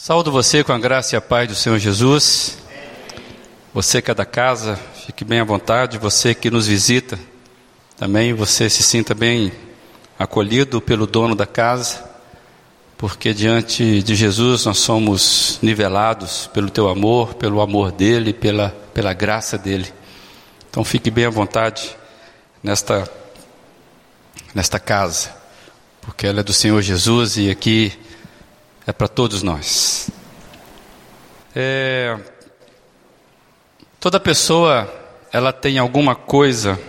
Saúdo você com a graça e a paz do Senhor Jesus. Você que é da casa, fique bem à vontade. Você que nos visita, também você se sinta bem acolhido pelo dono da casa, porque diante de Jesus nós somos nivelados pelo teu amor, pelo amor dele, pela, pela graça dele. Então fique bem à vontade nesta, nesta casa, porque ela é do Senhor Jesus e aqui é para todos nós. É, toda pessoa ela tem alguma coisa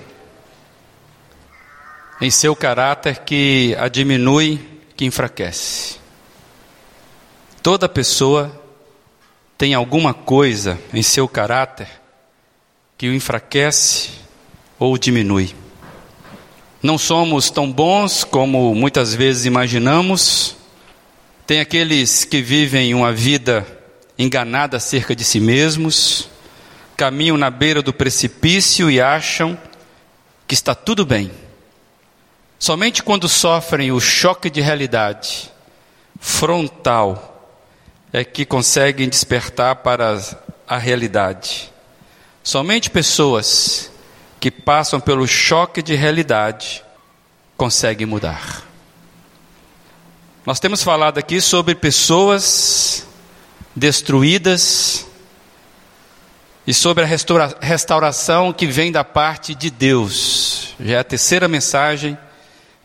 em seu caráter que a diminui, que enfraquece. Toda pessoa tem alguma coisa em seu caráter que o enfraquece ou diminui. Não somos tão bons como muitas vezes imaginamos tem aqueles que vivem uma vida enganada acerca de si mesmos, caminham na beira do precipício e acham que está tudo bem. Somente quando sofrem o choque de realidade frontal é que conseguem despertar para a realidade. Somente pessoas que passam pelo choque de realidade conseguem mudar. Nós temos falado aqui sobre pessoas destruídas e sobre a restaura restauração que vem da parte de Deus. Já é a terceira mensagem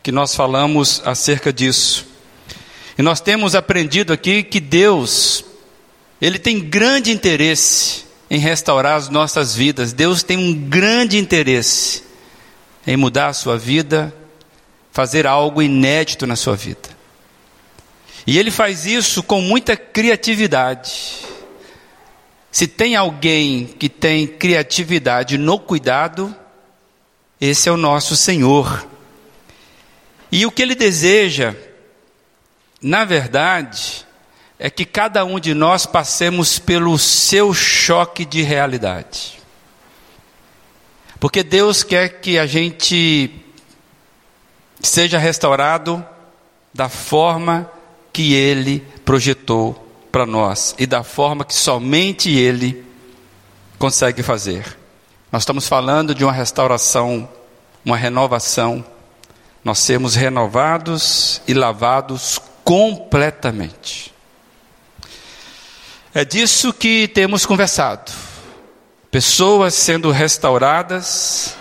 que nós falamos acerca disso. E nós temos aprendido aqui que Deus, Ele tem grande interesse em restaurar as nossas vidas. Deus tem um grande interesse em mudar a sua vida, fazer algo inédito na sua vida. E ele faz isso com muita criatividade. Se tem alguém que tem criatividade no cuidado, esse é o nosso Senhor. E o que ele deseja, na verdade, é que cada um de nós passemos pelo seu choque de realidade. Porque Deus quer que a gente seja restaurado da forma que Ele projetou para nós e da forma que somente Ele consegue fazer. Nós estamos falando de uma restauração, uma renovação. Nós sermos renovados e lavados completamente. É disso que temos conversado. Pessoas sendo restauradas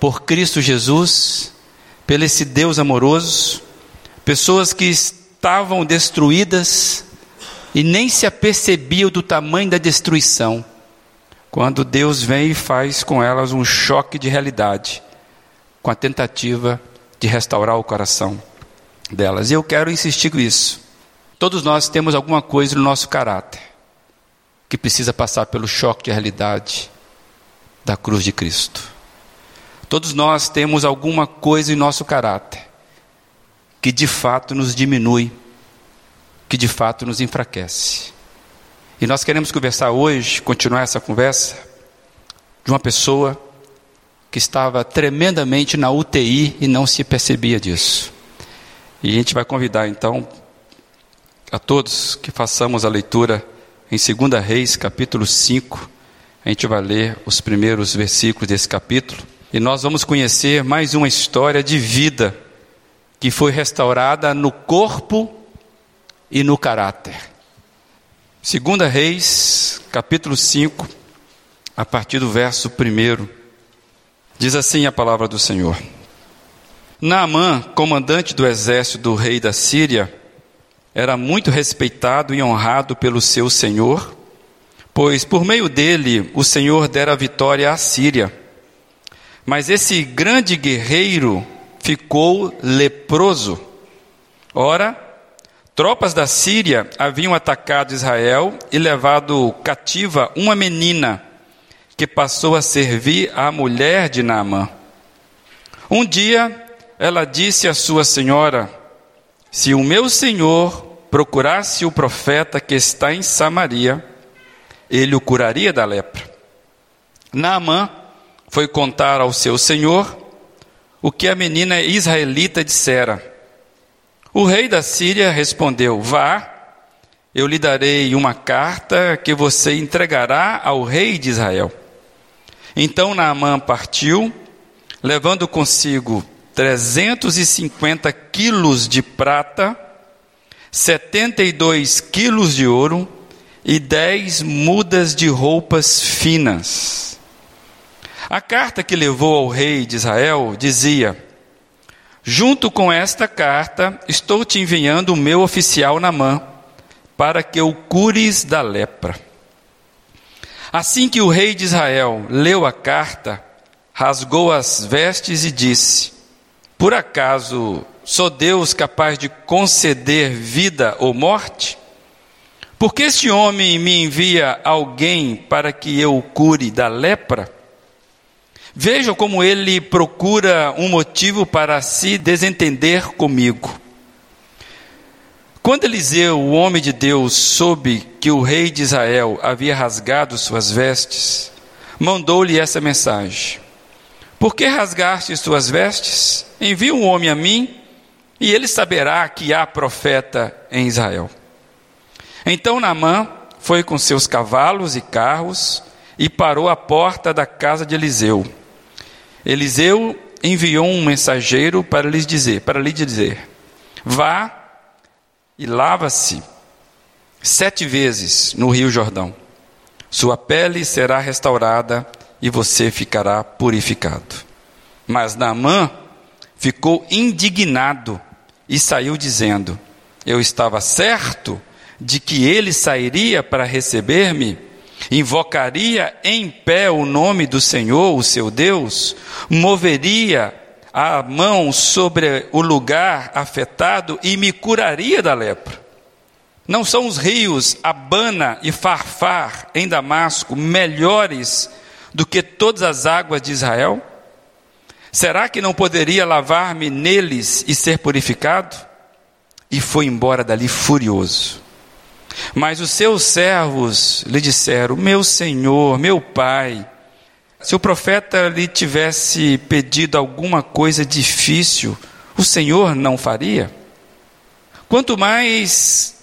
por Cristo Jesus, pelo esse Deus amoroso, pessoas que estavam destruídas e nem se apercebiam do tamanho da destruição, quando Deus vem e faz com elas um choque de realidade, com a tentativa de restaurar o coração delas. E eu quero insistir com isso. Todos nós temos alguma coisa no nosso caráter que precisa passar pelo choque de realidade da cruz de Cristo. Todos nós temos alguma coisa em nosso caráter que de fato nos diminui, que de fato nos enfraquece. E nós queremos conversar hoje, continuar essa conversa, de uma pessoa que estava tremendamente na UTI e não se percebia disso. E a gente vai convidar então a todos que façamos a leitura em 2 Reis, capítulo 5. A gente vai ler os primeiros versículos desse capítulo e nós vamos conhecer mais uma história de vida que foi restaurada no corpo e no caráter. Segunda Reis, capítulo 5, a partir do verso 1. Diz assim a palavra do Senhor. Naamã, comandante do exército do rei da Síria, era muito respeitado e honrado pelo seu senhor, pois por meio dele o Senhor dera vitória à Síria. Mas esse grande guerreiro ficou leproso. Ora, tropas da Síria haviam atacado Israel e levado cativa uma menina que passou a servir a mulher de Naamã. Um dia, ela disse à sua senhora: Se o meu senhor procurasse o profeta que está em Samaria, ele o curaria da lepra. Naamã foi contar ao seu senhor o que a menina israelita dissera. O rei da Síria respondeu: Vá eu lhe darei uma carta que você entregará ao rei de Israel. Então Naamã partiu, levando consigo 350 quilos de prata, 72 quilos de ouro e 10 mudas de roupas finas. A carta que levou ao rei de Israel dizia: Junto com esta carta, estou te enviando o meu oficial Namã, para que o cures da lepra. Assim que o rei de Israel leu a carta, rasgou as vestes e disse: Por acaso sou Deus capaz de conceder vida ou morte? Porque este homem me envia alguém para que eu o cure da lepra? Vejam como ele procura um motivo para se desentender comigo. Quando Eliseu, o homem de Deus, soube que o rei de Israel havia rasgado suas vestes, mandou-lhe essa mensagem: Por que rasgaste suas vestes? Envia um homem a mim, e ele saberá que há profeta em Israel. Então Naamã foi com seus cavalos e carros e parou à porta da casa de Eliseu. Eliseu enviou um mensageiro para lhes dizer, para lhe dizer: Vá e lava-se sete vezes no Rio Jordão. Sua pele será restaurada e você ficará purificado. Mas Naamã ficou indignado e saiu dizendo: Eu estava certo de que ele sairia para receber-me, invocaria em pé o nome do Senhor, o seu Deus, moveria a mão sobre o lugar afetado e me curaria da lepra. Não são os rios Abana e Farfar em Damasco melhores do que todas as águas de Israel? Será que não poderia lavar-me neles e ser purificado? E foi embora dali furioso. Mas os seus servos lhe disseram: Meu senhor, meu pai, se o profeta lhe tivesse pedido alguma coisa difícil, o senhor não faria? Quanto mais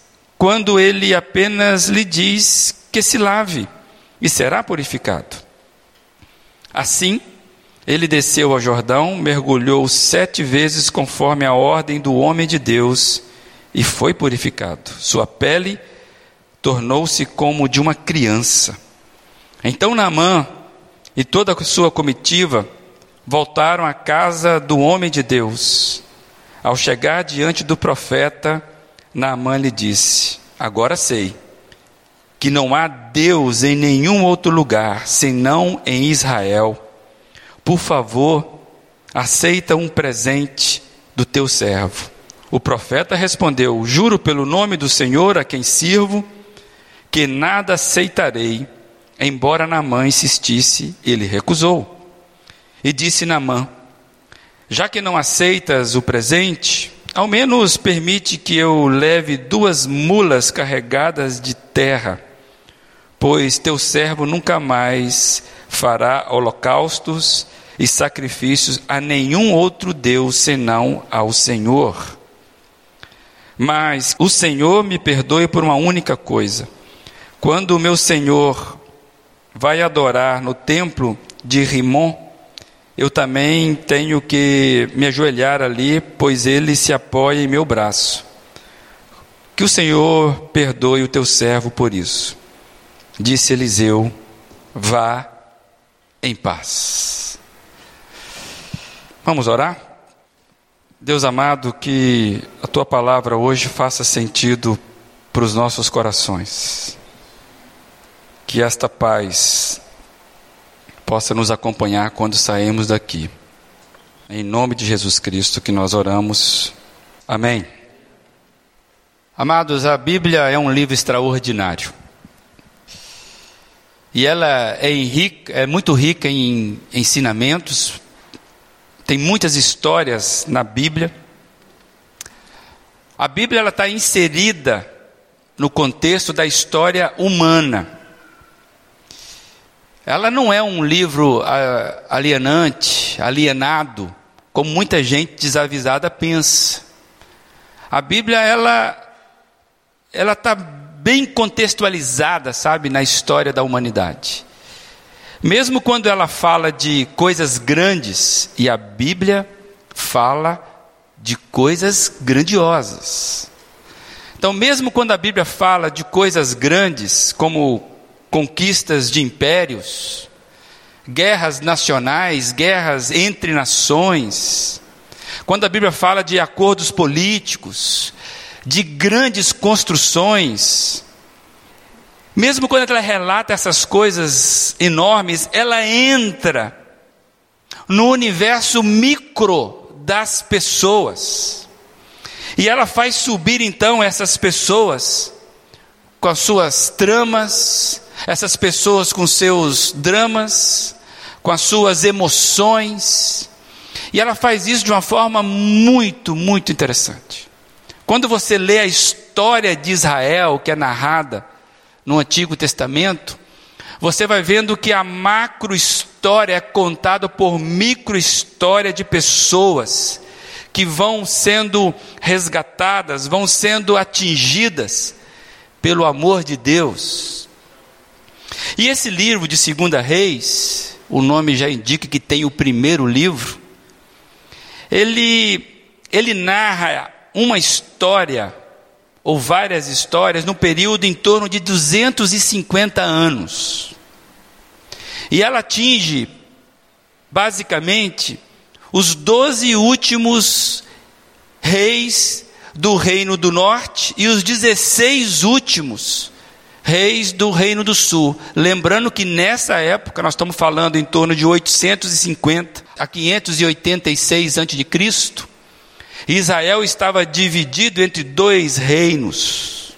quando ele apenas lhe diz que se lave e será purificado. Assim, ele desceu ao Jordão, mergulhou sete vezes conforme a ordem do homem de Deus e foi purificado. Sua pele tornou-se como de uma criança. Então Naamã e toda a sua comitiva voltaram à casa do homem de Deus. Ao chegar diante do profeta, Naamã lhe disse: Agora sei que não há Deus em nenhum outro lugar senão em Israel. Por favor, aceita um presente do teu servo. O profeta respondeu: Juro pelo nome do Senhor a quem sirvo que nada aceitarei. Embora Namã insistisse, ele recusou. E disse Namã: Já que não aceitas o presente, ao menos permite que eu leve duas mulas carregadas de terra, pois teu servo nunca mais fará holocaustos e sacrifícios a nenhum outro Deus senão ao Senhor. Mas o Senhor me perdoe por uma única coisa quando o meu Senhor vai adorar no templo de Rimon, eu também tenho que me ajoelhar ali, pois ele se apoia em meu braço. Que o Senhor perdoe o teu servo por isso. Disse Eliseu: Vá em paz. Vamos orar? Deus amado, que a tua palavra hoje faça sentido para os nossos corações que esta paz possa nos acompanhar quando sairmos daqui. Em nome de Jesus Cristo que nós oramos. Amém. Amados, a Bíblia é um livro extraordinário. E ela é, rica, é muito rica em ensinamentos, tem muitas histórias na Bíblia. A Bíblia está inserida no contexto da história humana. Ela não é um livro ah, alienante, alienado, como muita gente desavisada pensa. A Bíblia ela ela está bem contextualizada, sabe, na história da humanidade. Mesmo quando ela fala de coisas grandes, e a Bíblia fala de coisas grandiosas. Então, mesmo quando a Bíblia fala de coisas grandes, como conquistas de impérios, guerras nacionais, guerras entre nações, quando a Bíblia fala de acordos políticos, de grandes construções, mesmo quando ela relata essas coisas enormes, ela entra no universo micro das pessoas. E ela faz subir então essas pessoas com as suas tramas, essas pessoas com seus dramas, com as suas emoções. E ela faz isso de uma forma muito, muito interessante. Quando você lê a história de Israel, que é narrada no Antigo Testamento, você vai vendo que a macro história é contada por micro história de pessoas que vão sendo resgatadas, vão sendo atingidas pelo amor de Deus. E esse livro de Segunda Reis, o nome já indica que tem o primeiro livro, ele ele narra uma história ou várias histórias no período em torno de 250 anos. E ela atinge, basicamente, os doze últimos reis do Reino do Norte e os 16 últimos reis do Reino do Sul. Lembrando que nessa época, nós estamos falando em torno de 850 a 586 a.C., Israel estava dividido entre dois reinos.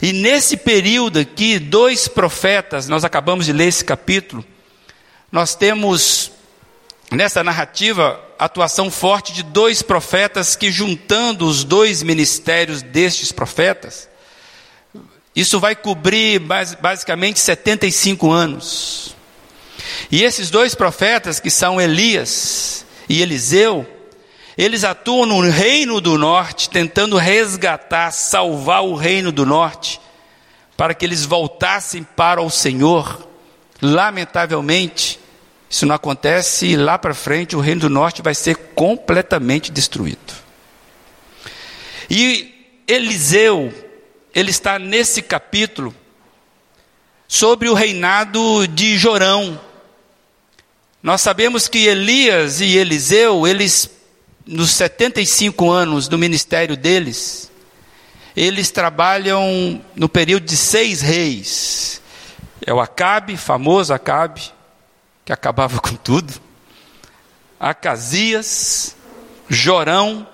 E nesse período aqui, dois profetas, nós acabamos de ler esse capítulo, nós temos nessa narrativa atuação forte de dois profetas que, juntando os dois ministérios destes profetas, isso vai cobrir basicamente 75 anos. E esses dois profetas, que são Elias e Eliseu, eles atuam no reino do norte, tentando resgatar, salvar o reino do norte, para que eles voltassem para o Senhor. Lamentavelmente, isso não acontece e lá para frente o reino do norte vai ser completamente destruído. E Eliseu, ele está nesse capítulo sobre o reinado de Jorão. Nós sabemos que Elias e Eliseu, eles nos 75 anos do ministério deles, eles trabalham no período de seis reis. É o Acabe, famoso Acabe, que acabava com tudo. Acasias, Jorão,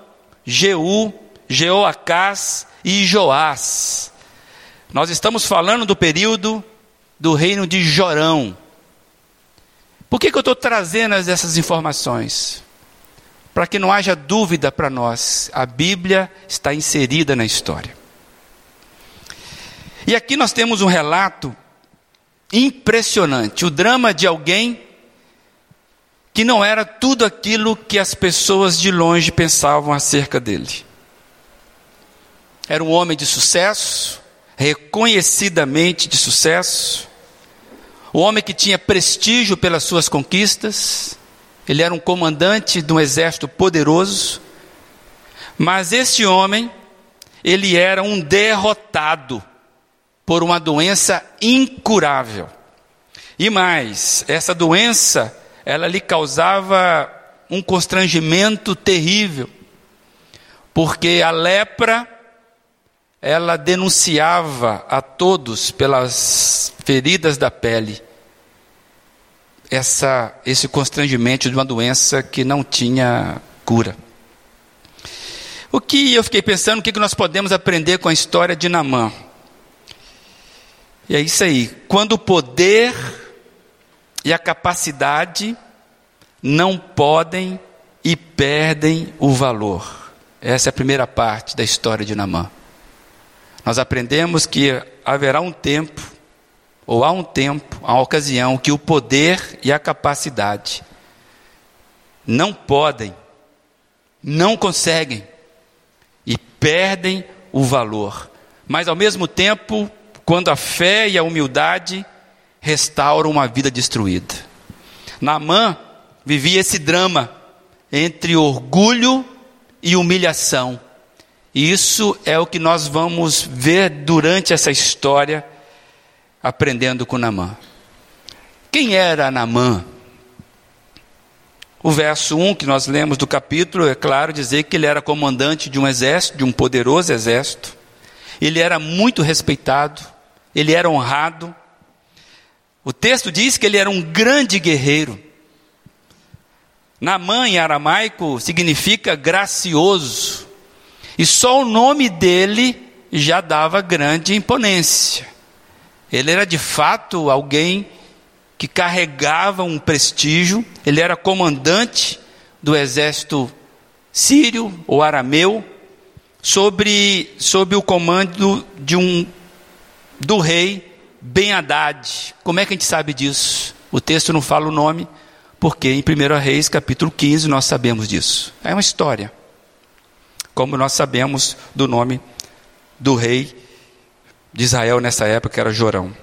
Jeú, Jeoacás e Joás. Nós estamos falando do período do reino de Jorão. Por que, que eu estou trazendo essas informações? Para que não haja dúvida para nós, a Bíblia está inserida na história. E aqui nós temos um relato impressionante, o drama de alguém que não era tudo aquilo que as pessoas de longe pensavam acerca dele. Era um homem de sucesso, reconhecidamente de sucesso, um homem que tinha prestígio pelas suas conquistas, ele era um comandante de um exército poderoso, mas esse homem, ele era um derrotado por uma doença incurável. E mais, essa doença, ela lhe causava um constrangimento terrível, porque a lepra, ela denunciava a todos pelas feridas da pele essa, esse constrangimento de uma doença que não tinha cura. O que eu fiquei pensando, o que nós podemos aprender com a história de Namã? E é isso aí. Quando o poder e a capacidade não podem e perdem o valor. Essa é a primeira parte da história de Namã. Nós aprendemos que haverá um tempo ou há um tempo, há uma ocasião que o poder e a capacidade não podem, não conseguem e perdem o valor, mas ao mesmo tempo, quando a fé e a humildade restauram uma vida destruída. Naamã vivia esse drama entre orgulho e humilhação. E isso é o que nós vamos ver durante essa história, aprendendo com Naamã. Quem era Naamã? O verso 1 que nós lemos do capítulo, é claro, dizer que ele era comandante de um exército, de um poderoso exército. Ele era muito respeitado, ele era honrado. O texto diz que ele era um grande guerreiro. Naamã em aramaico significa gracioso. E só o nome dele já dava grande imponência. Ele era de fato alguém que carregava um prestígio, ele era comandante do exército sírio ou arameu, sobre, sob o comando de um do rei Ben Haddad. Como é que a gente sabe disso? O texto não fala o nome, porque em 1 Reis, capítulo 15, nós sabemos disso. É uma história. Como nós sabemos do nome do rei de Israel nessa época, que era Jorão.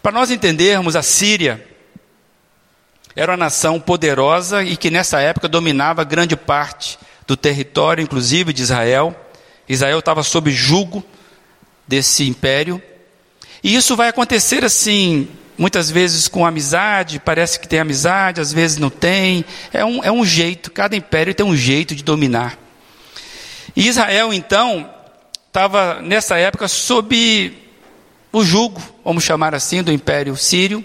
Para nós entendermos, a Síria era uma nação poderosa e que nessa época dominava grande parte do território, inclusive de Israel. Israel estava sob jugo desse império. E isso vai acontecer assim, muitas vezes com amizade, parece que tem amizade, às vezes não tem. É um, é um jeito, cada império tem um jeito de dominar. E Israel, então, estava nessa época sob o jugo, vamos chamar assim, do Império Sírio.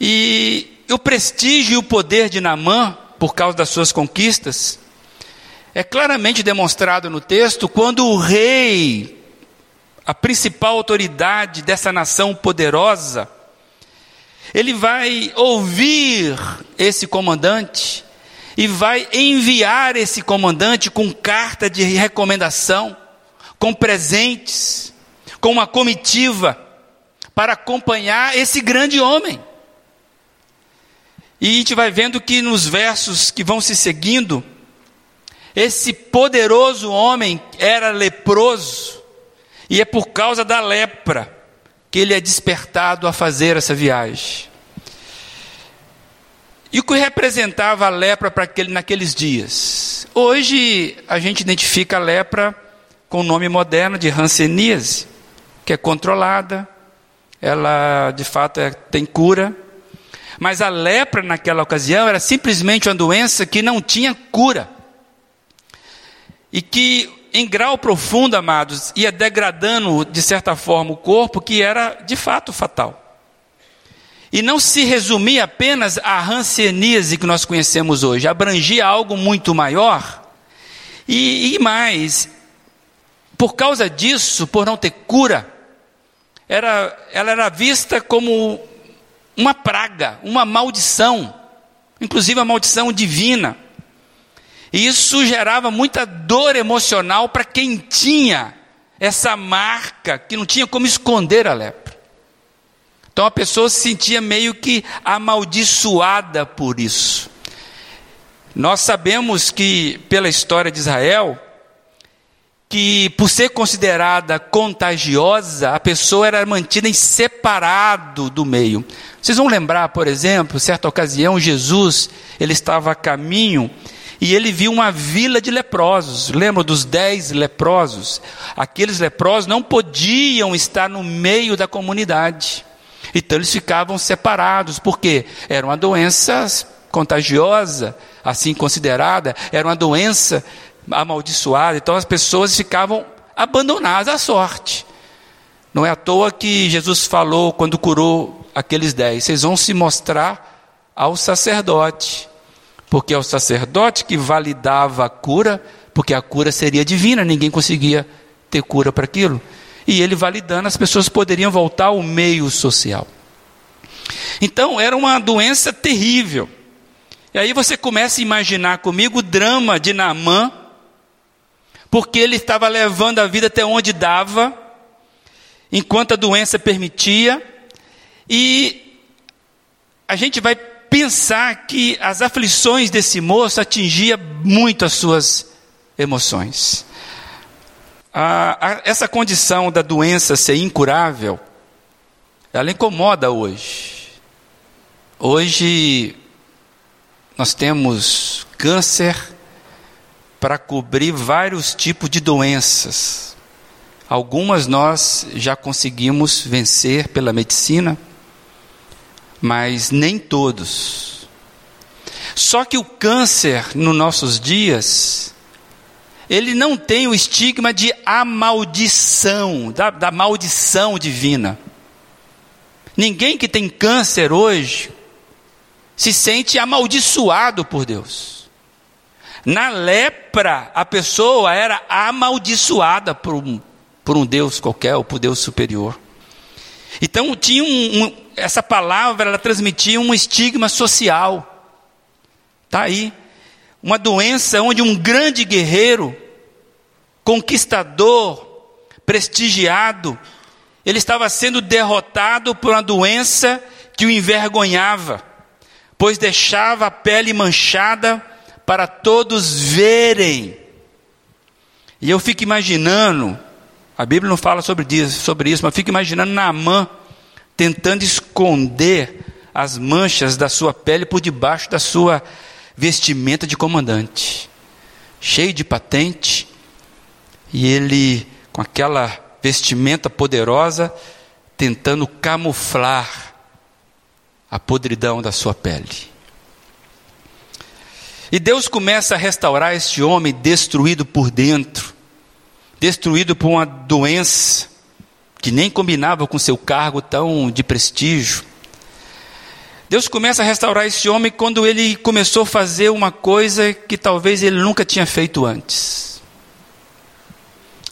E o prestígio e o poder de Naamã, por causa das suas conquistas, é claramente demonstrado no texto quando o rei, a principal autoridade dessa nação poderosa, ele vai ouvir esse comandante e vai enviar esse comandante com carta de recomendação, com presentes, com uma comitiva para acompanhar esse grande homem. E a gente vai vendo que nos versos que vão se seguindo, esse poderoso homem era leproso, e é por causa da lepra que ele é despertado a fazer essa viagem. E o que representava a lepra para aquele, naqueles dias? Hoje a gente identifica a lepra com o nome moderno de hanseníase que é controlada, ela de fato é, tem cura. Mas a lepra naquela ocasião era simplesmente uma doença que não tinha cura. E que, em grau profundo, amados, ia degradando, de certa forma, o corpo, que era de fato fatal. E não se resumia apenas à hanseníase que nós conhecemos hoje, abrangia algo muito maior. E, e mais, por causa disso, por não ter cura, era, ela era vista como uma praga, uma maldição, inclusive a maldição divina. E isso gerava muita dor emocional para quem tinha essa marca, que não tinha como esconder a lepra. Então a pessoa se sentia meio que amaldiçoada por isso. Nós sabemos que, pela história de Israel, que, por ser considerada contagiosa, a pessoa era mantida em separado do meio. Vocês vão lembrar, por exemplo, certa ocasião, Jesus, ele estava a caminho e ele viu uma vila de leprosos. Lembra dos dez leprosos? Aqueles leprosos não podiam estar no meio da comunidade. Então eles ficavam separados, porque era uma doença contagiosa, assim considerada, era uma doença amaldiçoada, então as pessoas ficavam abandonadas à sorte. Não é à toa que Jesus falou quando curou aqueles dez: vocês vão se mostrar ao sacerdote, porque é o sacerdote que validava a cura, porque a cura seria divina, ninguém conseguia ter cura para aquilo. E ele validando, as pessoas poderiam voltar ao meio social. Então, era uma doença terrível. E aí você começa a imaginar comigo o drama de Naamã, porque ele estava levando a vida até onde dava, enquanto a doença permitia, e a gente vai pensar que as aflições desse moço atingia muito as suas emoções. A, a, essa condição da doença ser incurável, ela incomoda hoje. Hoje nós temos câncer para cobrir vários tipos de doenças. Algumas nós já conseguimos vencer pela medicina, mas nem todos. Só que o câncer nos nossos dias, ele não tem o estigma de a maldição, da, da maldição divina. Ninguém que tem câncer hoje se sente amaldiçoado por Deus. Na lepra, a pessoa era amaldiçoada por um, por um Deus qualquer ou por Deus superior. Então tinha um, um, essa palavra, ela transmitia um estigma social. Tá aí, uma doença onde um grande guerreiro, conquistador, prestigiado, ele estava sendo derrotado por uma doença que o envergonhava, pois deixava a pele manchada para todos verem. E eu fico imaginando, a Bíblia não fala sobre isso, sobre isso mas fico imaginando Naamã tentando esconder as manchas da sua pele por debaixo da sua vestimenta de comandante, cheio de patente, e ele com aquela vestimenta poderosa, tentando camuflar a podridão da sua pele. E Deus começa a restaurar este homem destruído por dentro, destruído por uma doença que nem combinava com seu cargo tão de prestígio. Deus começa a restaurar esse homem quando ele começou a fazer uma coisa que talvez ele nunca tinha feito antes.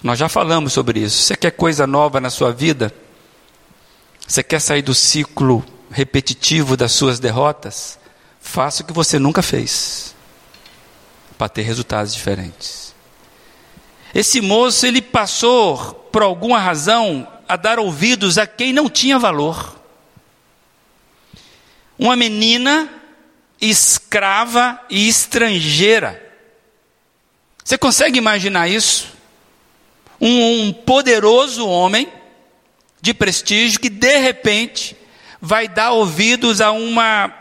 Nós já falamos sobre isso. Você quer coisa nova na sua vida? Você quer sair do ciclo repetitivo das suas derrotas? Faça o que você nunca fez para ter resultados diferentes. Esse moço, ele passou, por alguma razão, a dar ouvidos a quem não tinha valor. Uma menina escrava e estrangeira. Você consegue imaginar isso? Um, poderoso homem de prestígio que de repente vai dar ouvidos a uma,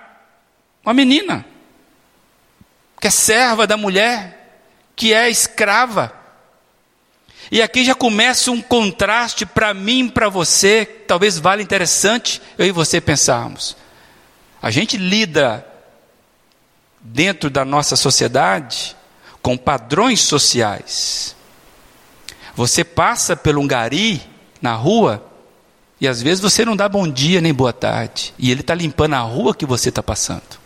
uma menina, que é serva da mulher, que é escrava. E aqui já começa um contraste para mim para você, talvez vale interessante eu e você pensarmos. A gente lida dentro da nossa sociedade com padrões sociais. Você passa pelo um gari na rua e às vezes você não dá bom dia nem boa tarde. E ele está limpando a rua que você está passando.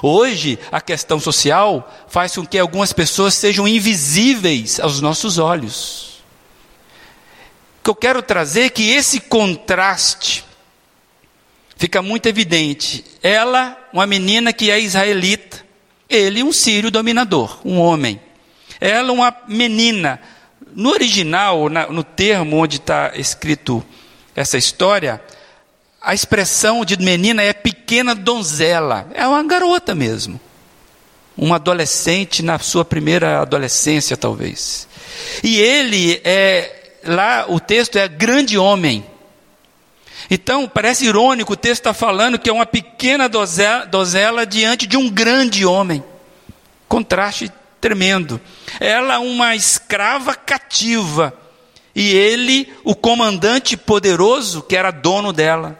Hoje, a questão social faz com que algumas pessoas sejam invisíveis aos nossos olhos. O que eu quero trazer é que esse contraste fica muito evidente. Ela, uma menina que é israelita, ele, um sírio dominador, um homem. Ela, uma menina no original, no termo onde está escrito essa história, a expressão de menina é pequena donzela, é uma garota mesmo. Uma adolescente na sua primeira adolescência, talvez. E ele é, lá o texto é grande homem. Então, parece irônico, o texto está falando que é uma pequena donzela diante de um grande homem. Contraste tremendo. Ela, uma escrava cativa, e ele, o comandante poderoso que era dono dela.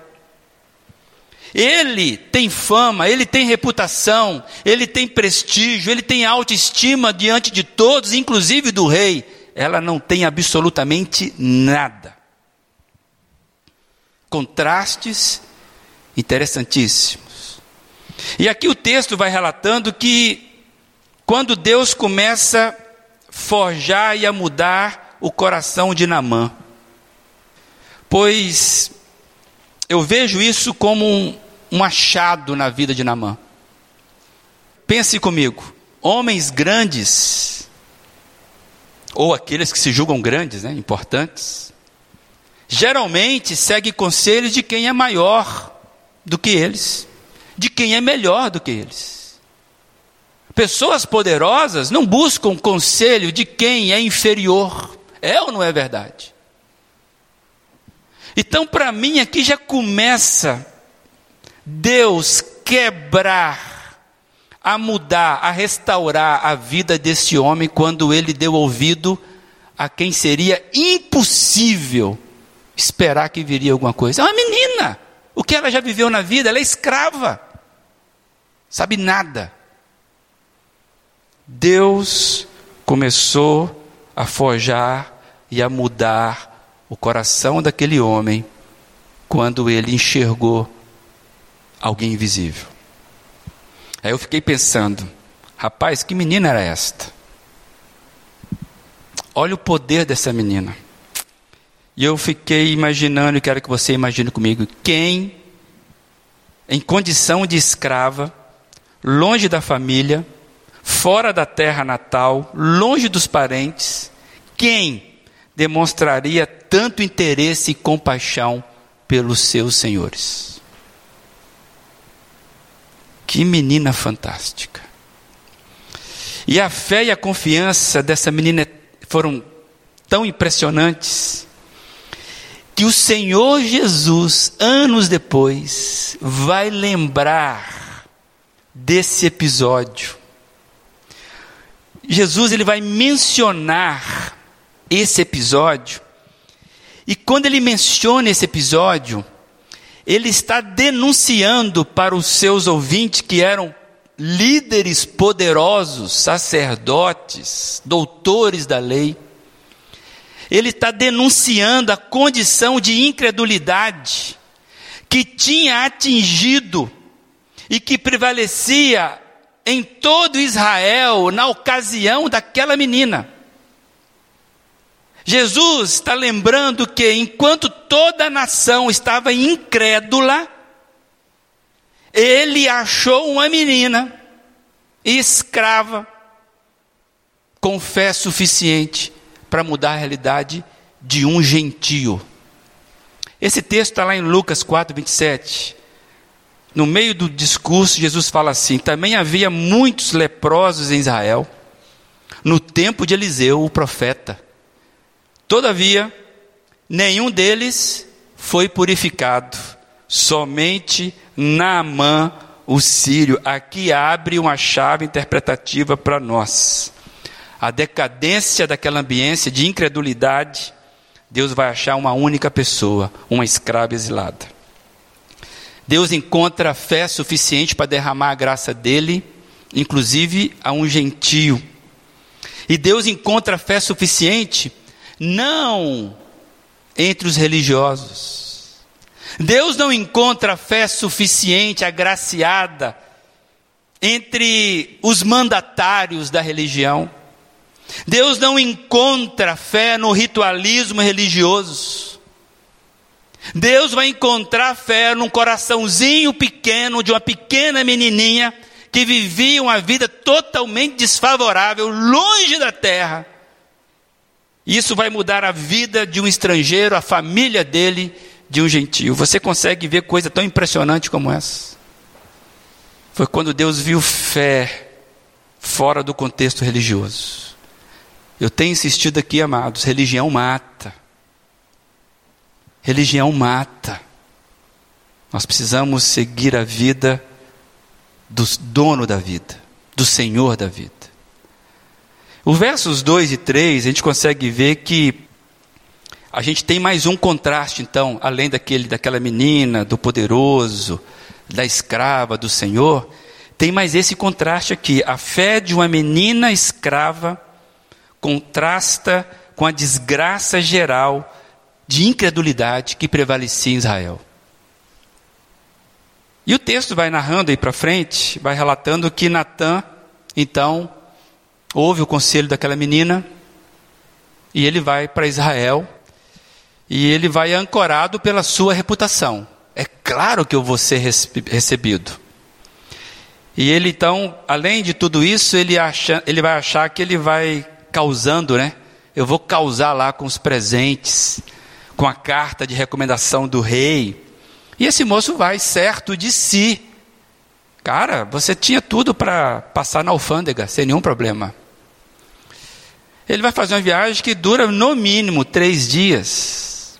Ele tem fama, ele tem reputação, ele tem prestígio, ele tem autoestima diante de todos, inclusive do rei. Ela não tem absolutamente nada. Contrastes interessantíssimos. E aqui o texto vai relatando que quando Deus começa a forjar e a mudar o coração de Namã. Pois eu vejo isso como um, um achado na vida de Namã. Pense comigo, homens grandes, ou aqueles que se julgam grandes, né, importantes, geralmente seguem conselhos de quem é maior do que eles, de quem é melhor do que eles. Pessoas poderosas não buscam conselho de quem é inferior. É ou não é verdade? Então, para mim, aqui já começa Deus quebrar, a mudar, a restaurar a vida desse homem quando ele deu ouvido a quem seria impossível esperar que viria alguma coisa. É uma menina. O que ela já viveu na vida? Ela é escrava. Sabe nada. Deus começou a forjar e a mudar o coração daquele homem quando ele enxergou alguém invisível. Aí eu fiquei pensando, rapaz, que menina era esta? Olha o poder dessa menina. E eu fiquei imaginando, e quero que você imagine comigo, quem, em condição de escrava, longe da família, fora da terra natal, longe dos parentes, quem demonstraria tanto interesse e compaixão pelos seus senhores? Que menina fantástica. E a fé e a confiança dessa menina foram tão impressionantes que o Senhor Jesus, anos depois, vai lembrar desse episódio. Jesus ele vai mencionar esse episódio. E quando ele menciona esse episódio, ele está denunciando para os seus ouvintes que eram líderes poderosos, sacerdotes, doutores da lei, ele está denunciando a condição de incredulidade que tinha atingido e que prevalecia em todo Israel na ocasião daquela menina. Jesus está lembrando que enquanto toda a nação estava incrédula, ele achou uma menina escrava com fé suficiente para mudar a realidade de um gentio. Esse texto está lá em Lucas 4, 27. No meio do discurso, Jesus fala assim: também havia muitos leprosos em Israel, no tempo de Eliseu, o profeta. Todavia, nenhum deles foi purificado, somente Naamã, o sírio. Aqui abre uma chave interpretativa para nós a decadência daquela ambiência de incredulidade, Deus vai achar uma única pessoa, uma escrava exilada. Deus encontra fé suficiente para derramar a graça dele, inclusive a um gentio. E Deus encontra fé suficiente não entre os religiosos. Deus não encontra fé suficiente, agraciada, entre os mandatários da religião. Deus não encontra fé no ritualismo religioso. Deus vai encontrar fé num coraçãozinho pequeno de uma pequena menininha que vivia uma vida totalmente desfavorável, longe da terra. Isso vai mudar a vida de um estrangeiro, a família dele, de um gentio. Você consegue ver coisa tão impressionante como essa? Foi quando Deus viu fé fora do contexto religioso. Eu tenho insistido aqui, amados, religião mata. Religião mata. Nós precisamos seguir a vida do dono da vida, do Senhor da vida. Os versos 2 e 3, a gente consegue ver que a gente tem mais um contraste, então, além daquele, daquela menina, do poderoso, da escrava, do Senhor, tem mais esse contraste aqui. A fé de uma menina escrava contrasta com a desgraça geral de incredulidade que prevalecia em Israel. E o texto vai narrando aí para frente, vai relatando que Natã, então, ouve o conselho daquela menina, e ele vai para Israel, e ele vai ancorado pela sua reputação. É claro que eu vou ser recebido. E ele então, além de tudo isso, ele, acha, ele vai achar que ele vai causando, né? Eu vou causar lá com os presentes, com a carta de recomendação do rei. E esse moço vai certo de si. Cara, você tinha tudo para passar na alfândega, sem nenhum problema. Ele vai fazer uma viagem que dura no mínimo três dias.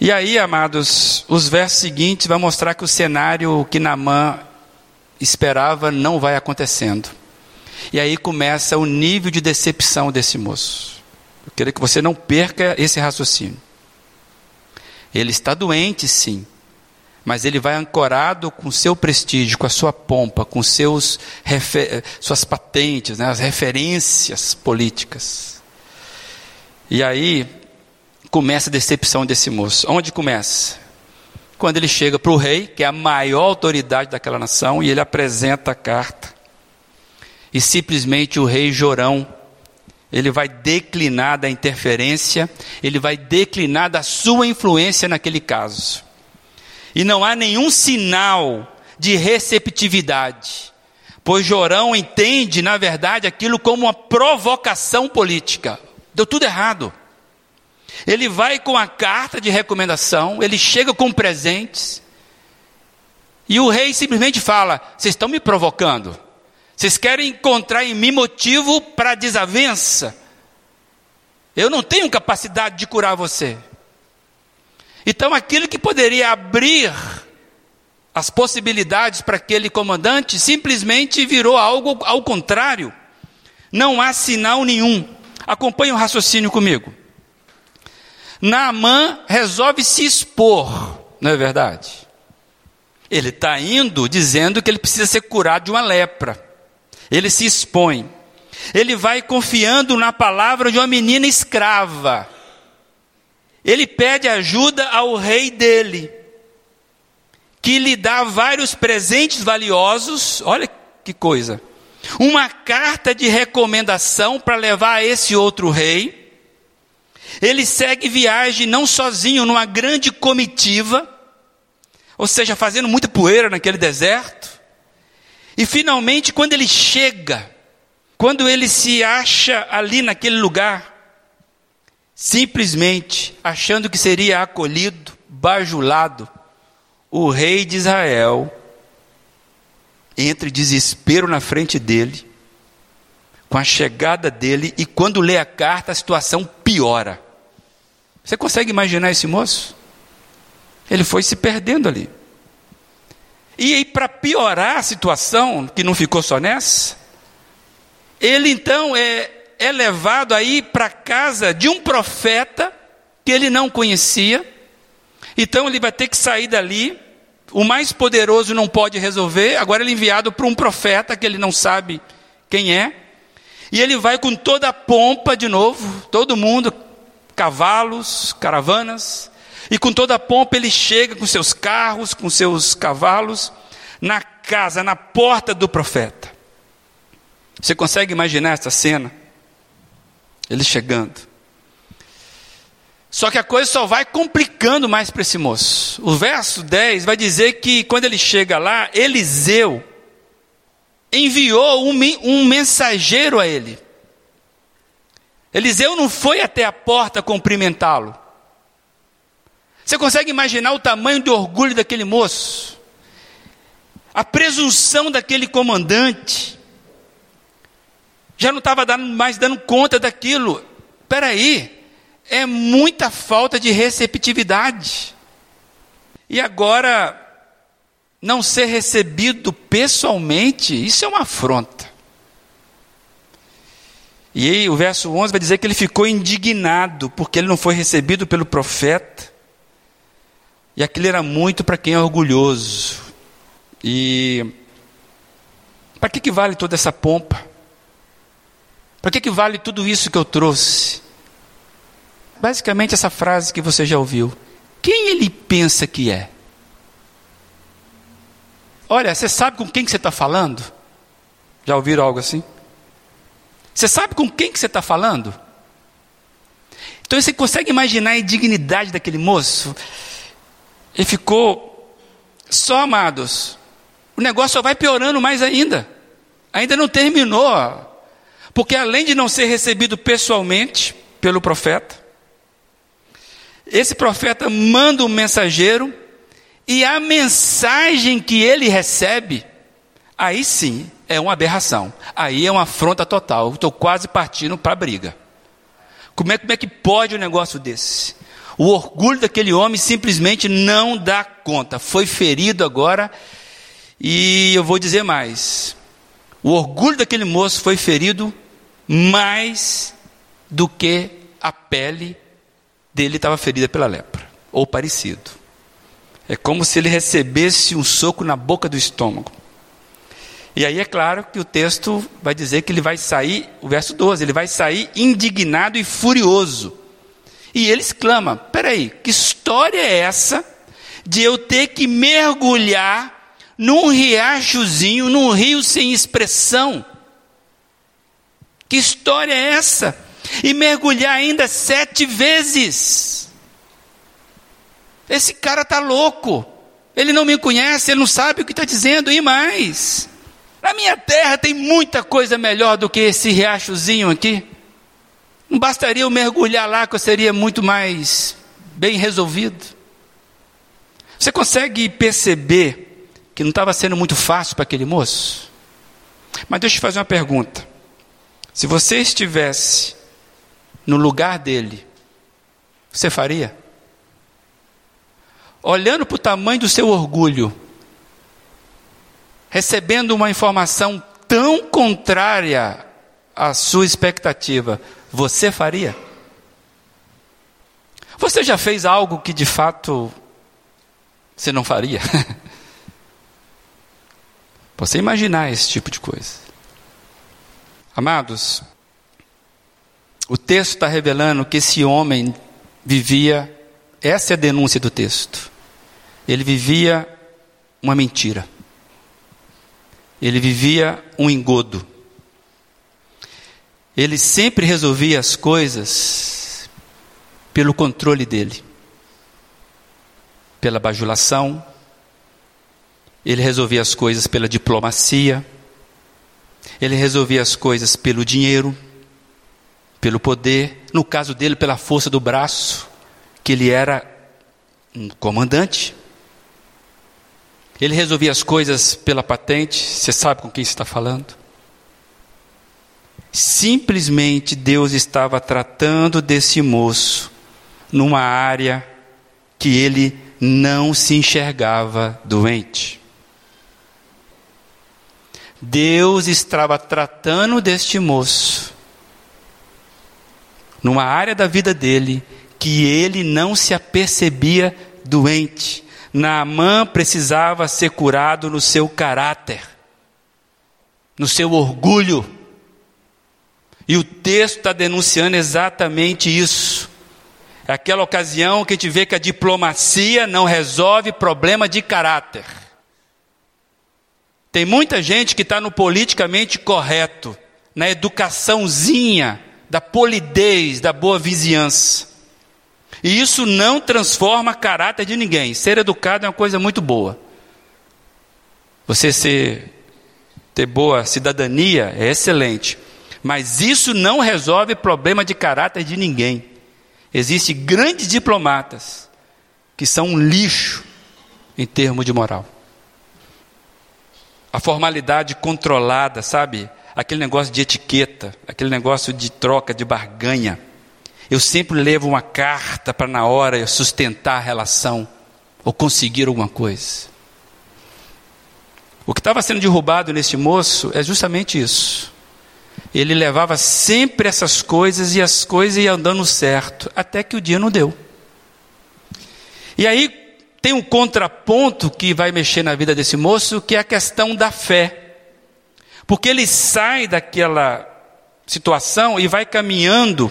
E aí, amados, os versos seguintes vão mostrar que o cenário que Namã esperava não vai acontecendo. E aí começa o nível de decepção desse moço. Eu queria que você não perca esse raciocínio. Ele está doente, sim, mas ele vai ancorado com seu prestígio, com a sua pompa, com seus suas patentes, né, as referências políticas. E aí começa a decepção desse moço. Onde começa? Quando ele chega para o rei, que é a maior autoridade daquela nação, e ele apresenta a carta. E simplesmente o rei Jorão, ele vai declinar da interferência, ele vai declinar da sua influência naquele caso. E não há nenhum sinal de receptividade, pois Jorão entende, na verdade, aquilo como uma provocação política. Deu tudo errado. Ele vai com a carta de recomendação, ele chega com presentes, e o rei simplesmente fala: Vocês estão me provocando. Vocês querem encontrar em mim motivo para desavença? Eu não tenho capacidade de curar você. Então, aquilo que poderia abrir as possibilidades para aquele comandante simplesmente virou algo ao contrário. Não há sinal nenhum. Acompanhe o raciocínio comigo. Naamã resolve se expor, não é verdade? Ele está indo dizendo que ele precisa ser curado de uma lepra. Ele se expõe. Ele vai confiando na palavra de uma menina escrava. Ele pede ajuda ao rei dele, que lhe dá vários presentes valiosos. Olha que coisa! Uma carta de recomendação para levar a esse outro rei. Ele segue viagem não sozinho, numa grande comitiva, ou seja, fazendo muita poeira naquele deserto. E finalmente, quando ele chega, quando ele se acha ali naquele lugar, simplesmente achando que seria acolhido, bajulado, o rei de Israel entra em desespero na frente dele, com a chegada dele, e quando lê a carta, a situação piora. Você consegue imaginar esse moço? Ele foi se perdendo ali. E aí, para piorar a situação, que não ficou só nessa, ele então é, é levado aí para casa de um profeta que ele não conhecia. Então ele vai ter que sair dali. O mais poderoso não pode resolver. Agora ele é enviado para um profeta que ele não sabe quem é. E ele vai com toda a pompa de novo, todo mundo, cavalos, caravanas, e com toda a pompa ele chega com seus carros, com seus cavalos, na casa, na porta do profeta. Você consegue imaginar essa cena? Ele chegando. Só que a coisa só vai complicando mais para esse moço. O verso 10 vai dizer que quando ele chega lá, Eliseu enviou um, um mensageiro a ele. Eliseu não foi até a porta cumprimentá-lo. Você consegue imaginar o tamanho do orgulho daquele moço? A presunção daquele comandante. Já não estava mais dando conta daquilo. Espera aí, é muita falta de receptividade. E agora, não ser recebido pessoalmente, isso é uma afronta. E aí, o verso 11 vai dizer que ele ficou indignado porque ele não foi recebido pelo profeta. E aquilo era muito para quem é orgulhoso. E para que, que vale toda essa pompa? Para que, que vale tudo isso que eu trouxe? Basicamente, essa frase que você já ouviu. Quem ele pensa que é? Olha, você sabe com quem que você está falando? Já ouviram algo assim? Você sabe com quem que você está falando? Então você consegue imaginar a indignidade daquele moço? Ele ficou só, amados. O negócio só vai piorando mais ainda. Ainda não terminou. Porque além de não ser recebido pessoalmente pelo profeta, esse profeta manda um mensageiro e a mensagem que ele recebe, aí sim, é uma aberração. Aí é uma afronta total. Estou quase partindo para a briga. Como é, como é que pode um negócio desse? O orgulho daquele homem simplesmente não dá conta. Foi ferido agora. E eu vou dizer mais: o orgulho daquele moço foi ferido mais do que a pele dele estava ferida pela lepra, ou parecido. É como se ele recebesse um soco na boca do estômago. E aí é claro que o texto vai dizer que ele vai sair, o verso 12, ele vai sair indignado e furioso. E ele exclama: peraí, que história é essa de eu ter que mergulhar num riachozinho, num rio sem expressão? Que história é essa? E mergulhar ainda sete vezes. Esse cara está louco. Ele não me conhece, ele não sabe o que está dizendo, e mais. Na minha terra tem muita coisa melhor do que esse riachozinho aqui. Não bastaria eu mergulhar lá que eu seria muito mais bem resolvido. Você consegue perceber que não estava sendo muito fácil para aquele moço? Mas deixa eu te fazer uma pergunta. Se você estivesse no lugar dele, você faria? Olhando para o tamanho do seu orgulho, recebendo uma informação tão contrária à sua expectativa, você faria? Você já fez algo que de fato você não faria? Você imaginar esse tipo de coisa. Amados, o texto está revelando que esse homem vivia, essa é a denúncia do texto. Ele vivia uma mentira ele vivia um engodo. Ele sempre resolvia as coisas pelo controle dele, pela bajulação, ele resolvia as coisas pela diplomacia, ele resolvia as coisas pelo dinheiro, pelo poder, no caso dele, pela força do braço, que ele era um comandante. Ele resolvia as coisas pela patente, você sabe com quem está falando? Simplesmente Deus estava tratando desse moço numa área que ele não se enxergava doente. Deus estava tratando deste moço numa área da vida dele que ele não se apercebia doente. Naamã precisava ser curado no seu caráter, no seu orgulho. E o texto está denunciando exatamente isso. É aquela ocasião que a gente vê que a diplomacia não resolve problema de caráter. Tem muita gente que está no politicamente correto, na educaçãozinha, da polidez, da boa vizinhança. E isso não transforma caráter de ninguém. Ser educado é uma coisa muito boa. Você ser, ter boa cidadania é excelente. Mas isso não resolve problema de caráter de ninguém. Existem grandes diplomatas que são um lixo em termos de moral. A formalidade controlada, sabe? Aquele negócio de etiqueta, aquele negócio de troca, de barganha. Eu sempre levo uma carta para na hora eu sustentar a relação ou conseguir alguma coisa. O que estava sendo derrubado nesse moço é justamente isso. Ele levava sempre essas coisas e as coisas iam dando certo, até que o dia não deu. E aí tem um contraponto que vai mexer na vida desse moço, que é a questão da fé. Porque ele sai daquela situação e vai caminhando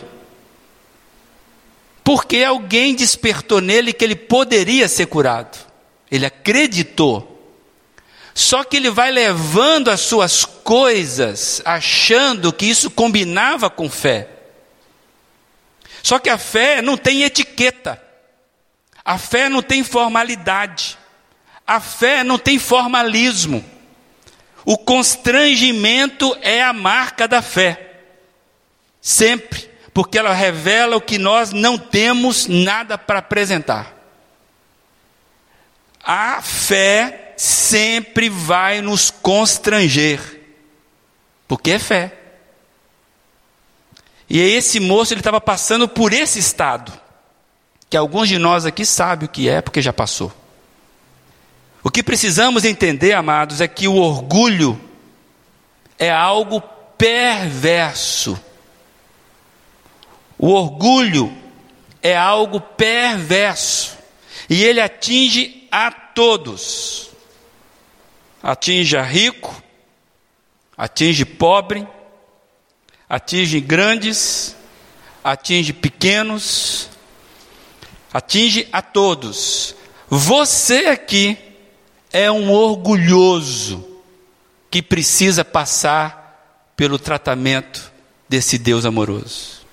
porque alguém despertou nele que ele poderia ser curado. Ele acreditou. Só que ele vai levando as suas coisas, achando que isso combinava com fé. Só que a fé não tem etiqueta. A fé não tem formalidade. A fé não tem formalismo. O constrangimento é a marca da fé. Sempre porque ela revela o que nós não temos nada para apresentar. A fé sempre vai nos constranger. porque é fé. E esse moço ele estava passando por esse estado, que alguns de nós aqui sabem o que é, porque já passou. O que precisamos entender, amados, é que o orgulho é algo perverso. O orgulho é algo perverso e ele atinge a todos. Atinge rico, atinge pobre, atinge grandes, atinge pequenos, atinge a todos. Você aqui é um orgulhoso que precisa passar pelo tratamento desse Deus amoroso.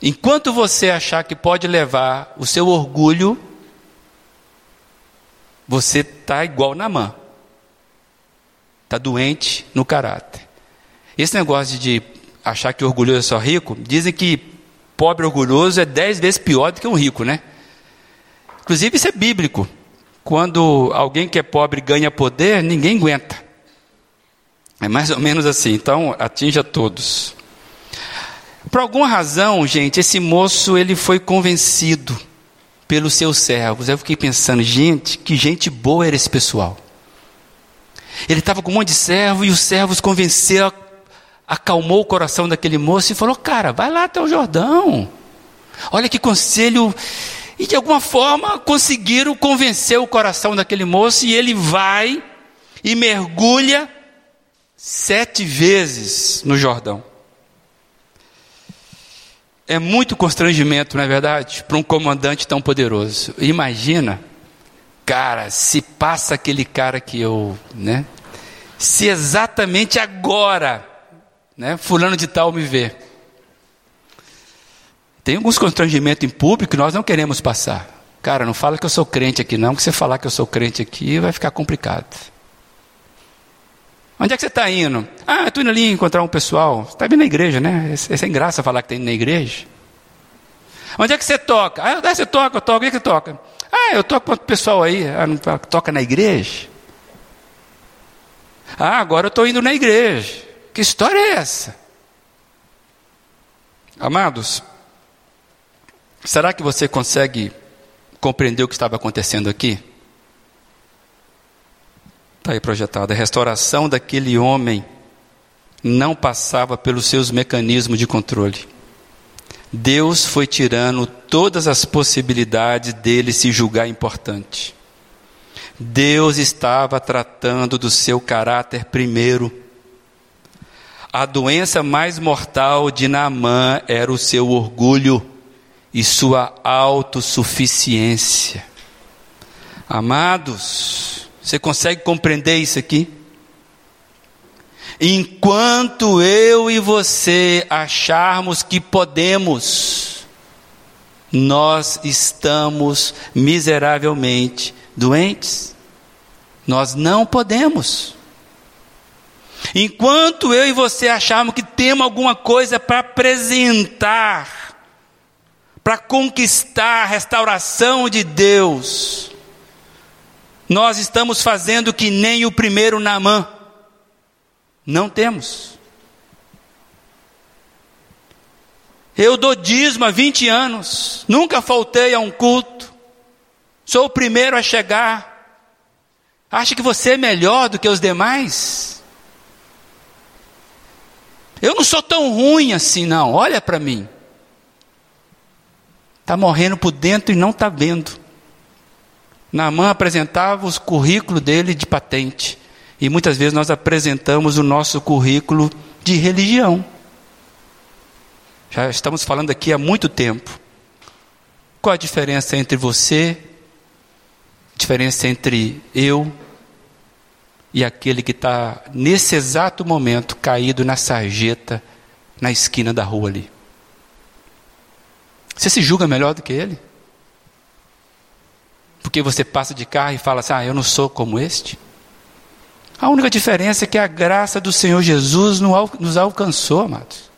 Enquanto você achar que pode levar o seu orgulho, você está igual na mão. Está doente no caráter. Esse negócio de achar que orgulhoso é só rico, dizem que pobre orgulhoso é dez vezes pior do que um rico, né? Inclusive isso é bíblico. Quando alguém que é pobre ganha poder, ninguém aguenta. É mais ou menos assim. Então atinge a todos. Por alguma razão, gente, esse moço ele foi convencido pelos seus servos. Eu fiquei pensando, gente, que gente boa era esse pessoal. Ele estava com um monte de servo e os servos convenceram, acalmou o coração daquele moço e falou: Cara, vai lá até o Jordão. Olha que conselho. E de alguma forma conseguiram convencer o coração daquele moço e ele vai e mergulha sete vezes no Jordão. É muito constrangimento, não é verdade? Para um comandante tão poderoso. Imagina, cara, se passa aquele cara que eu, né? Se exatamente agora, né? Fulano de tal me vê. Tem alguns constrangimentos em público que nós não queremos passar. Cara, não fala que eu sou crente aqui, não, que você falar que eu sou crente aqui vai ficar complicado. Onde é que você está indo? Ah, estou indo ali encontrar um pessoal. Está vindo na igreja, né? É sem graça falar que está indo na igreja. Onde é que você toca? Ah, você toca, eu toco. Onde é que você toca? Ah, eu toco com o pessoal aí. Ah, toca na igreja? Ah, agora eu estou indo na igreja. Que história é essa? Amados, será que você consegue compreender o que estava acontecendo aqui? Está aí projetado. A restauração daquele homem não passava pelos seus mecanismos de controle. Deus foi tirando todas as possibilidades dele se julgar importante. Deus estava tratando do seu caráter primeiro. A doença mais mortal de Naamã era o seu orgulho e sua autossuficiência. Amados, você consegue compreender isso aqui? Enquanto eu e você acharmos que podemos, nós estamos miseravelmente doentes. Nós não podemos. Enquanto eu e você acharmos que temos alguma coisa para apresentar, para conquistar a restauração de Deus, nós estamos fazendo que nem o primeiro Naamã. Não temos. Eu dou dízimo há 20 anos, nunca faltei a um culto, sou o primeiro a chegar. Acha que você é melhor do que os demais? Eu não sou tão ruim assim, não, olha para mim. Está morrendo por dentro e não está vendo. Naamã apresentava os currículos dele de patente. E muitas vezes nós apresentamos o nosso currículo de religião. Já estamos falando aqui há muito tempo. Qual a diferença entre você, diferença entre eu e aquele que está nesse exato momento caído na sarjeta na esquina da rua ali? Você se julga melhor do que ele? Porque você passa de carro e fala assim: ah, eu não sou como este. A única diferença é que a graça do Senhor Jesus nos alcançou, amados.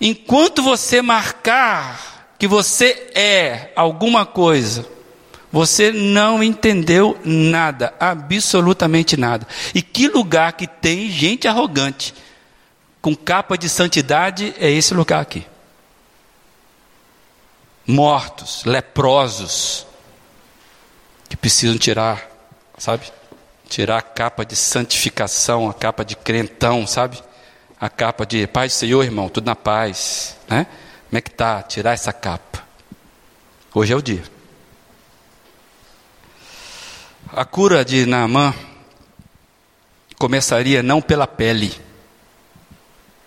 Enquanto você marcar que você é alguma coisa, Você não entendeu nada, absolutamente nada. E que lugar que tem gente arrogante, com capa de santidade, é esse lugar aqui. Mortos, leprosos, que precisam tirar, sabe? Tirar a capa de santificação, a capa de crentão, sabe? A capa de paz Senhor, irmão, tudo na paz, né? Como é que tá? Tirar essa capa. Hoje é o dia. A cura de Naamã começaria não pela pele,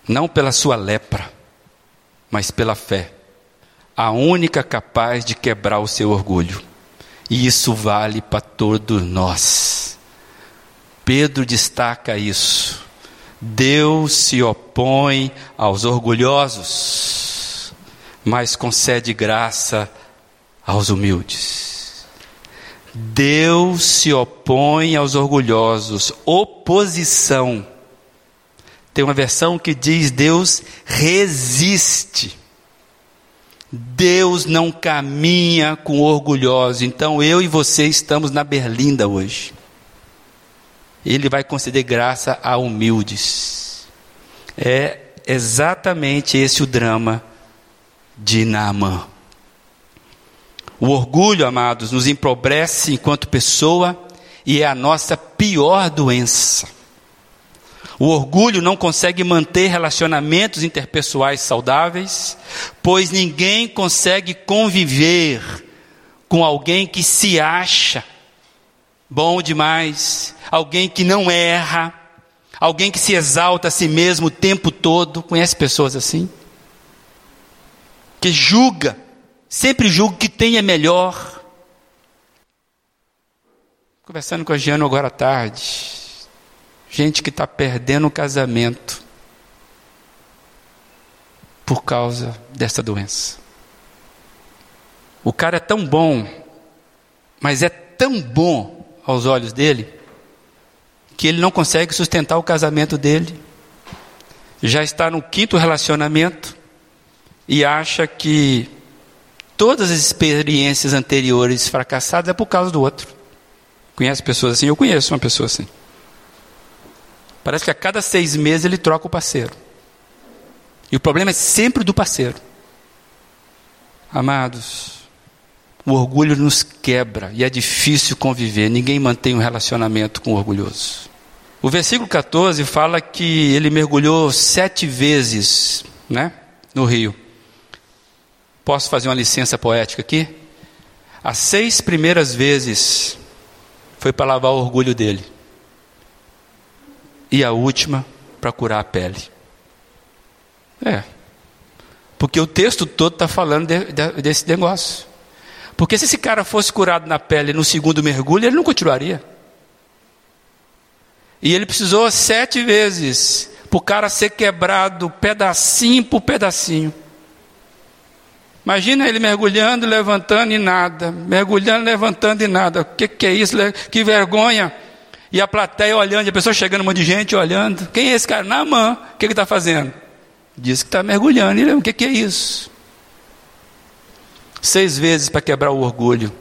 não pela sua lepra, mas pela fé. A única capaz de quebrar o seu orgulho. E isso vale para todos nós. Pedro destaca isso. Deus se opõe aos orgulhosos, mas concede graça aos humildes. Deus se opõe aos orgulhosos. Oposição. Tem uma versão que diz: Deus resiste. Deus não caminha com orgulhosos. Então eu e você estamos na berlinda hoje. Ele vai conceder graça a humildes. É exatamente esse o drama de Naamã. O orgulho, amados, nos empobrece enquanto pessoa e é a nossa pior doença. O orgulho não consegue manter relacionamentos interpessoais saudáveis, pois ninguém consegue conviver com alguém que se acha bom demais, alguém que não erra, alguém que se exalta a si mesmo o tempo todo. Conhece pessoas assim? Que julga Sempre julgo que tem é melhor. Conversando com a Giana agora à tarde. Gente que está perdendo o casamento por causa dessa doença. O cara é tão bom, mas é tão bom aos olhos dele, que ele não consegue sustentar o casamento dele. Já está no quinto relacionamento e acha que Todas as experiências anteriores fracassadas é por causa do outro. Conhece pessoas assim? Eu conheço uma pessoa assim. Parece que a cada seis meses ele troca o parceiro. E o problema é sempre do parceiro. Amados, o orgulho nos quebra e é difícil conviver. Ninguém mantém um relacionamento com o orgulhoso. O versículo 14 fala que ele mergulhou sete vezes né, no rio. Posso fazer uma licença poética aqui? As seis primeiras vezes foi para lavar o orgulho dele. E a última para curar a pele. É. Porque o texto todo está falando de, de, desse negócio. Porque se esse cara fosse curado na pele no segundo mergulho, ele não continuaria. E ele precisou sete vezes para o cara ser quebrado pedacinho por pedacinho. Imagina ele mergulhando, levantando e nada, mergulhando, levantando e nada. O que, que é isso? Que vergonha. E a plateia olhando, a pessoa chegando, um monte de gente olhando. Quem é esse cara? Namã. O que ele está fazendo? Diz que está mergulhando. Ele, o que, que é isso? Seis vezes para quebrar o orgulho.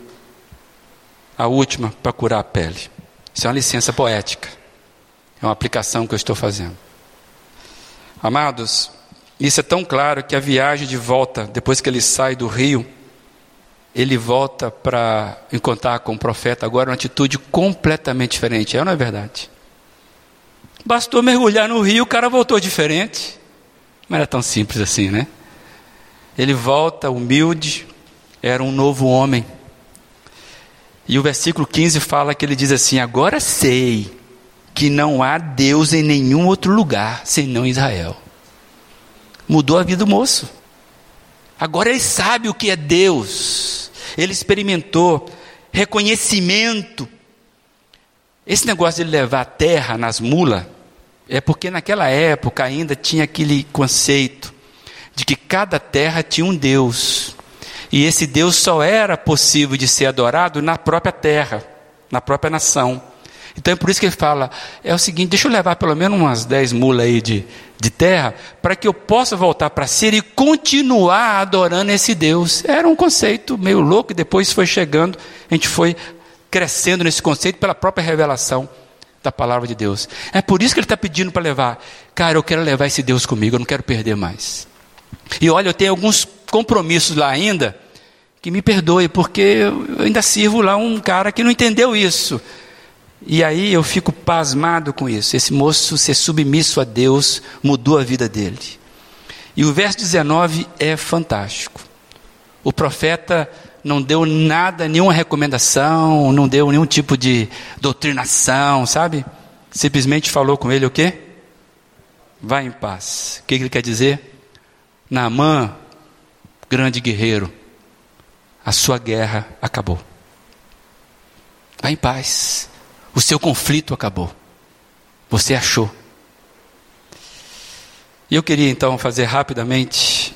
A última para curar a pele. Isso é uma licença poética. É uma aplicação que eu estou fazendo. Amados, isso é tão claro que a viagem de volta, depois que ele sai do rio, ele volta para encontrar com o profeta agora uma atitude completamente diferente. É ou não é verdade? Bastou mergulhar no rio, o cara voltou diferente. Não era tão simples assim, né? Ele volta humilde, era um novo homem. E o versículo 15 fala que ele diz assim: Agora sei que não há Deus em nenhum outro lugar senão Israel. Mudou a vida do moço. Agora ele sabe o que é Deus. Ele experimentou reconhecimento. Esse negócio de levar terra nas mulas é porque naquela época ainda tinha aquele conceito de que cada terra tinha um Deus. E esse Deus só era possível de ser adorado na própria terra, na própria nação. Então é por isso que ele fala: é o seguinte, deixa eu levar pelo menos umas 10 mulas aí de, de terra, para que eu possa voltar para Síria e continuar adorando esse Deus. Era um conceito meio louco, e depois foi chegando, a gente foi crescendo nesse conceito pela própria revelação da palavra de Deus. É por isso que ele está pedindo para levar. Cara, eu quero levar esse Deus comigo, eu não quero perder mais. E olha, eu tenho alguns compromissos lá ainda, que me perdoe, porque eu ainda sirvo lá um cara que não entendeu isso. E aí eu fico pasmado com isso. Esse moço ser submisso a Deus mudou a vida dele. E o verso 19 é fantástico. O profeta não deu nada, nenhuma recomendação, não deu nenhum tipo de doutrinação, sabe? Simplesmente falou com ele o quê? Vá em paz. O que ele quer dizer? Naamã, grande guerreiro, a sua guerra acabou. Vá em paz. O seu conflito acabou. Você achou. E eu queria então fazer rapidamente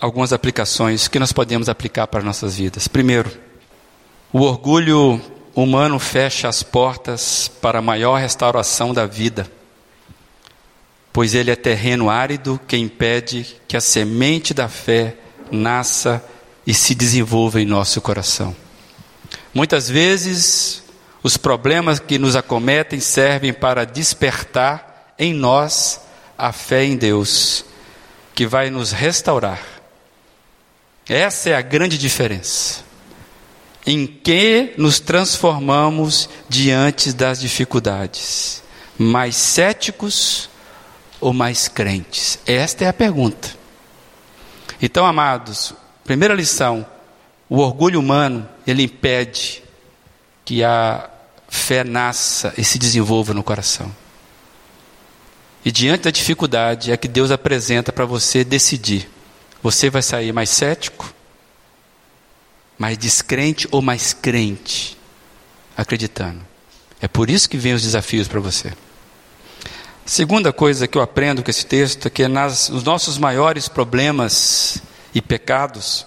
algumas aplicações que nós podemos aplicar para nossas vidas. Primeiro, o orgulho humano fecha as portas para a maior restauração da vida, pois ele é terreno árido que impede que a semente da fé nasça e se desenvolva em nosso coração. Muitas vezes os problemas que nos acometem servem para despertar em nós a fé em Deus, que vai nos restaurar. Essa é a grande diferença. Em que nos transformamos diante das dificuldades? Mais céticos ou mais crentes? Esta é a pergunta. Então, amados, primeira lição: o orgulho humano ele impede que a fé nasça e se desenvolva no coração. E diante da dificuldade é que Deus apresenta para você decidir: você vai sair mais cético, mais descrente ou mais crente, acreditando. É por isso que vem os desafios para você. Segunda coisa que eu aprendo com esse texto é que nas, os nossos maiores problemas e pecados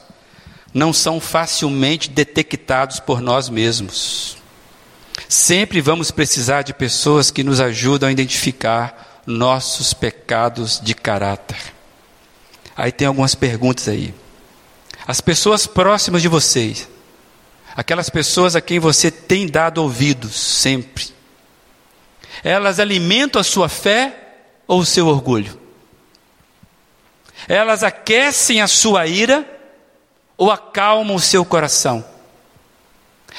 não são facilmente detectados por nós mesmos. Sempre vamos precisar de pessoas que nos ajudam a identificar nossos pecados de caráter. Aí tem algumas perguntas aí. As pessoas próximas de vocês, aquelas pessoas a quem você tem dado ouvidos sempre, elas alimentam a sua fé ou o seu orgulho? Elas aquecem a sua ira ou acalmam o seu coração?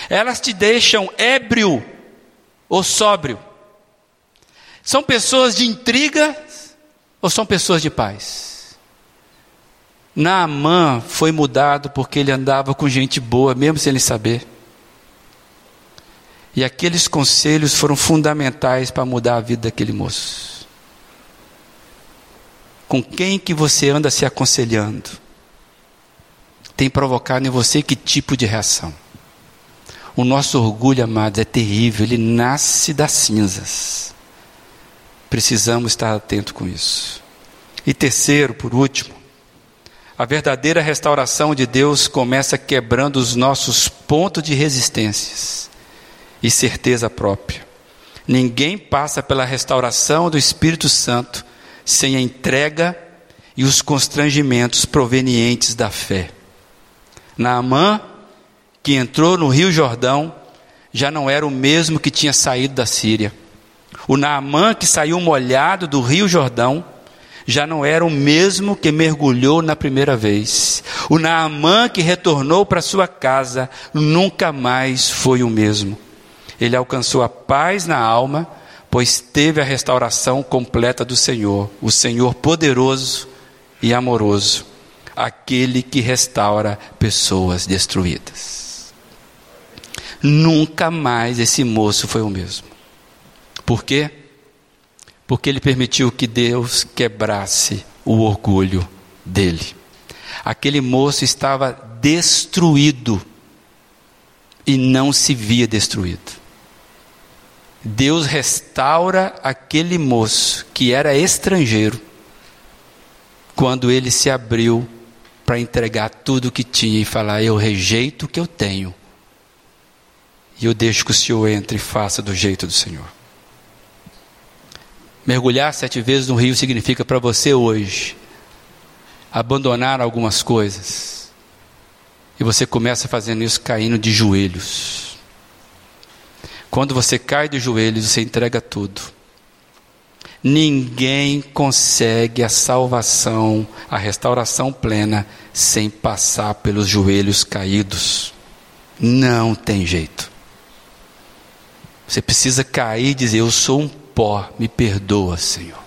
Elas te deixam ébrio ou sóbrio? São pessoas de intriga ou são pessoas de paz? Naamã foi mudado porque ele andava com gente boa, mesmo sem ele saber. E aqueles conselhos foram fundamentais para mudar a vida daquele moço. Com quem que você anda se aconselhando? Tem provocado em você que tipo de reação? O nosso orgulho, amados, é terrível, ele nasce das cinzas. Precisamos estar atento com isso. E terceiro, por último, a verdadeira restauração de Deus começa quebrando os nossos pontos de resistências e certeza própria. Ninguém passa pela restauração do Espírito Santo sem a entrega e os constrangimentos provenientes da fé. Naamã que entrou no Rio Jordão já não era o mesmo que tinha saído da Síria. O Naamã que saiu molhado do Rio Jordão já não era o mesmo que mergulhou na primeira vez. O Naamã que retornou para sua casa nunca mais foi o mesmo. Ele alcançou a paz na alma, pois teve a restauração completa do Senhor, o Senhor poderoso e amoroso, aquele que restaura pessoas destruídas. Nunca mais esse moço foi o mesmo. Por quê? Porque ele permitiu que Deus quebrasse o orgulho dele. Aquele moço estava destruído e não se via destruído. Deus restaura aquele moço que era estrangeiro quando ele se abriu para entregar tudo o que tinha e falar: Eu rejeito o que eu tenho e eu deixo que o Senhor entre e faça do jeito do Senhor. Mergulhar sete vezes no rio significa para você hoje abandonar algumas coisas. E você começa fazendo isso caindo de joelhos. Quando você cai de joelhos, você entrega tudo. Ninguém consegue a salvação, a restauração plena, sem passar pelos joelhos caídos. Não tem jeito. Você precisa cair e dizer: Eu sou um pó, me perdoa, Senhor.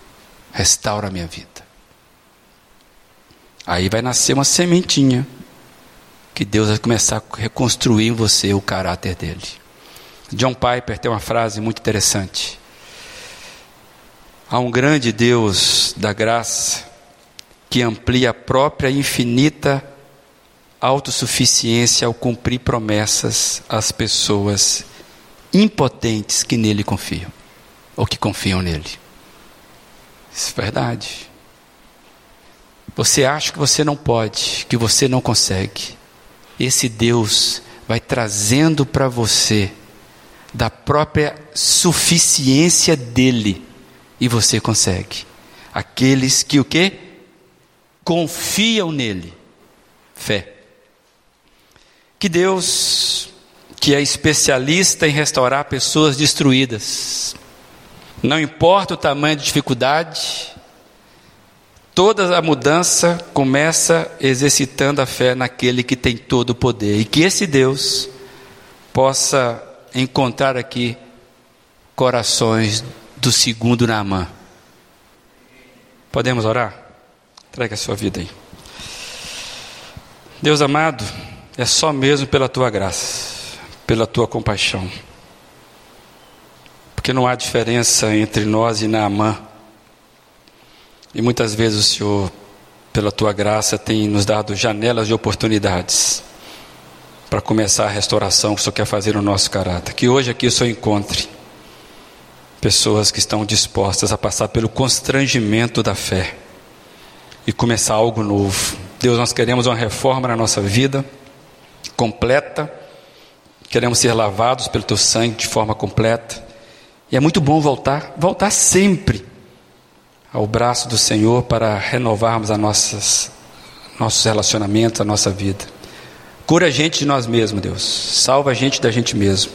Restaura a minha vida. Aí vai nascer uma sementinha que Deus vai começar a reconstruir em você o caráter dele. John Piper tem uma frase muito interessante. Há um grande Deus da graça que amplia a própria infinita autossuficiência ao cumprir promessas às pessoas impotentes que nele confiam, ou que confiam nele. Isso é verdade. Você acha que você não pode, que você não consegue. Esse Deus vai trazendo para você da própria suficiência dele e você consegue. Aqueles que o quê? Confiam nele. Fé. Que Deus, que é especialista em restaurar pessoas destruídas, não importa o tamanho da dificuldade, toda a mudança começa exercitando a fé naquele que tem todo o poder. E que esse Deus possa encontrar aqui corações do segundo Naamã. Podemos orar? Traga a sua vida aí. Deus amado, é só mesmo pela tua graça, pela tua compaixão. Porque não há diferença entre nós e Naamã. E muitas vezes o Senhor, pela tua graça, tem nos dado janelas de oportunidades para começar a restauração que o Senhor quer fazer no nosso caráter. Que hoje aqui o Senhor encontre pessoas que estão dispostas a passar pelo constrangimento da fé e começar algo novo. Deus, nós queremos uma reforma na nossa vida completa, queremos ser lavados pelo teu sangue de forma completa. E é muito bom voltar, voltar sempre ao braço do Senhor para renovarmos as nossas, nossos relacionamentos, a nossa vida. Cura a gente de nós mesmos, Deus. Salva a gente da gente mesmo.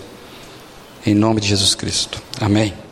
Em nome de Jesus Cristo. Amém.